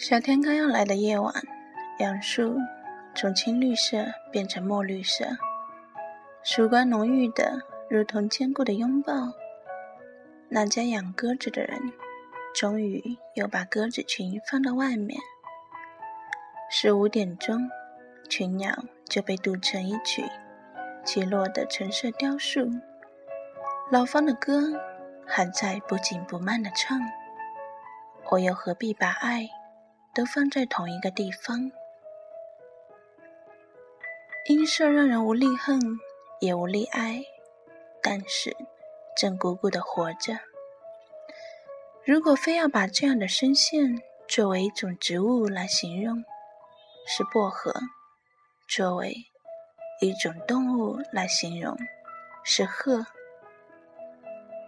夏天刚要来的夜晚，杨树从青绿色变成墨绿色，曙光浓郁的，如同坚固的拥抱。那家养鸽子的人，终于又把鸽子群放到外面。十五点钟，群鸟就被渡成一曲起落的橙色雕塑。老方的歌还在不紧不慢地唱，我又何必把爱？都放在同一个地方，音色让人无力恨，也无力爱，但是正鼓鼓的活着。如果非要把这样的声线作为一种植物来形容，是薄荷；作为一种动物来形容，是鹤。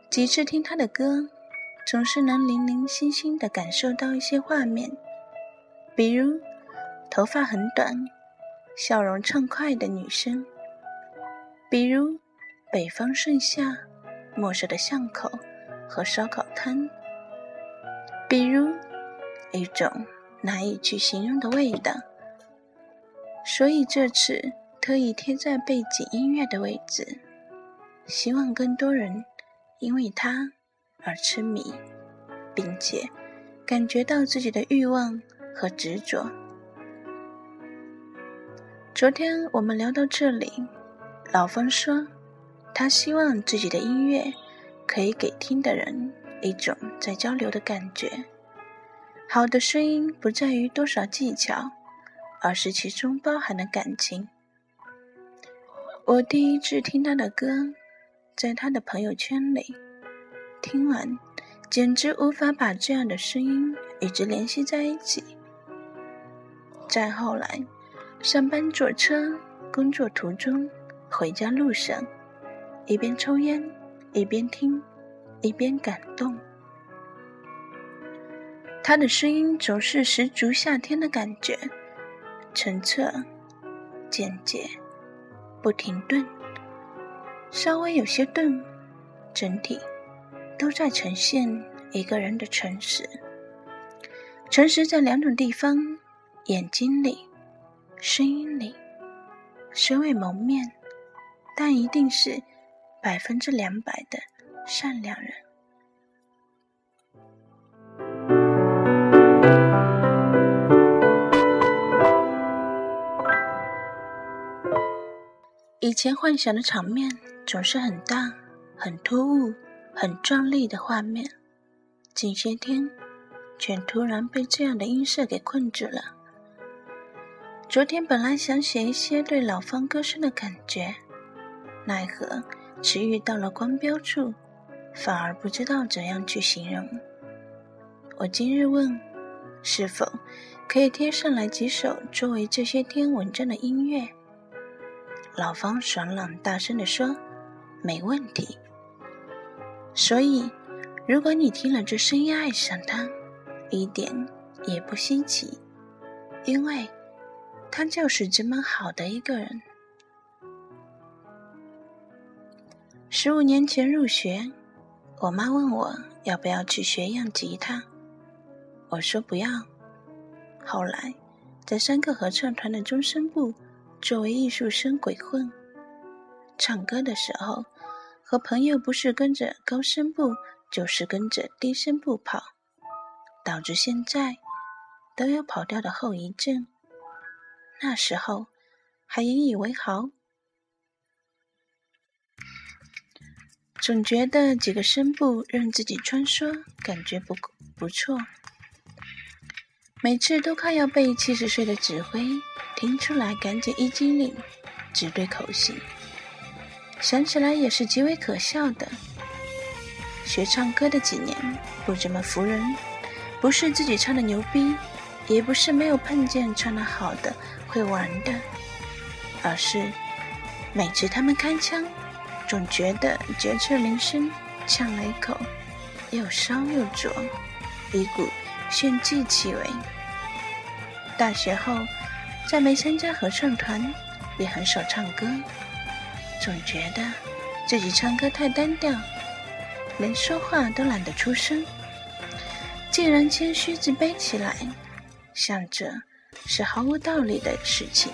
几次听他的歌，总是能零零星星的感受到一些画面。比如，头发很短、笑容畅快的女生；比如，北方盛夏、陌生的巷口和烧烤摊；比如，一种难以去形容的味道。所以这次特意贴在背景音乐的位置，希望更多人因为它而痴迷，并且感觉到自己的欲望。和执着。昨天我们聊到这里，老方说，他希望自己的音乐可以给听的人一种在交流的感觉。好的声音不在于多少技巧，而是其中包含的感情。我第一次听他的歌，在他的朋友圈里，听完简直无法把这样的声音与之联系在一起。再后来，上班坐车、工作途中、回家路上，一边抽烟，一边听，一边感动。他的声音总是十足夏天的感觉，澄澈、简洁、不停顿，稍微有些顿，整体都在呈现一个人的诚实。诚实在两种地方。眼睛里，声音里，虽未谋面，但一定是百分之两百的善良人。以前幻想的场面总是很大、很突兀、很壮丽的画面，近些天却突然被这样的音色给困住了。昨天本来想写一些对老方歌声的感觉，奈何迟遇到了光标处，反而不知道怎样去形容。我今日问，是否可以贴上来几首作为这些天文章的音乐？老方爽朗大声地说：“没问题。”所以，如果你听了这声音爱上它，一点也不稀奇，因为。他就是这么好的一个人。十五年前入学，我妈问我要不要去学样吉他，我说不要。后来，在三个合唱团的中声部作为艺术生鬼混，唱歌的时候和朋友不是跟着高声部，就是跟着低声部跑，导致现在都有跑调的后遗症。那时候还引以为豪，总觉得几个声部任自己穿梭，感觉不不错。每次都快要被七十岁的指挥听出来，赶紧一激灵，只对口型。想起来也是极为可笑的。学唱歌的几年不怎么服人，不是自己唱的牛逼，也不是没有碰见唱的好的。会玩的，而是每次他们开枪，总觉得绝处铃声，呛了一口，又烧又灼，一股炫技气味。大学后，再没参加合唱团，也很少唱歌，总觉得自己唱歌太单调，连说话都懒得出声。既然谦虚自卑起来，想着是毫无道理的事情。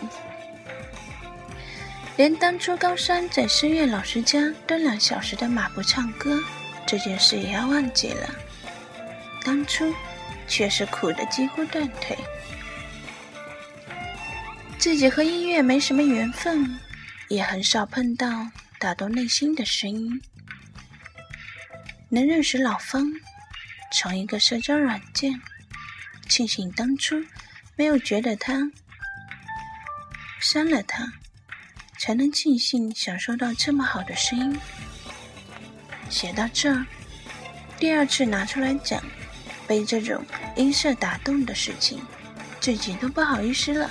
连当初高山在声乐老师家蹲两小时的马步唱歌这件事也要忘记了。当初却是苦的几乎断腿，自己和音乐没什么缘分，也很少碰到打动内心的声音。能认识老方，从一个社交软件，庆幸当初没有觉得他删了他。才能尽兴享受到这么好的声音。写到这儿，第二次拿出来讲，被这种音色打动的事情，自己都不好意思了。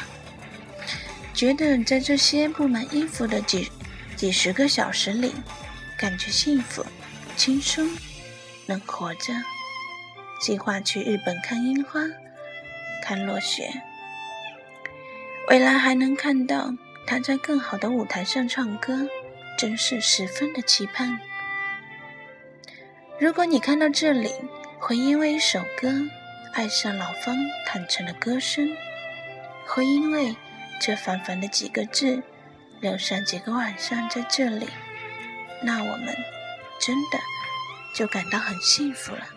觉得在这些布满音符的几几十个小时里，感觉幸福、轻松，能活着。计划去日本看樱花，看落雪，未来还能看到。他在更好的舞台上唱歌，真是十分的期盼。如果你看到这里，会因为一首歌爱上老方坦诚的歌声，会因为这凡凡的几个字留上几个晚上在这里，那我们真的就感到很幸福了。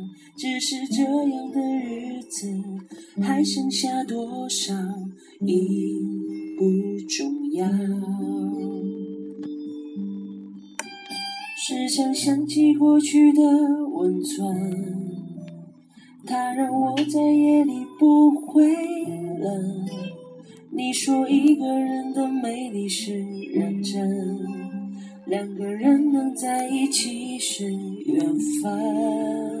只是这样的日子，还剩下多少已不重要。时常想起过去的温存，它让我在夜里不会冷。你说一个人的美丽是认真，两个人能在一起是缘分。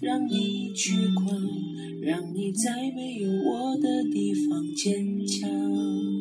让你去狂，让你在没有我的地方坚强。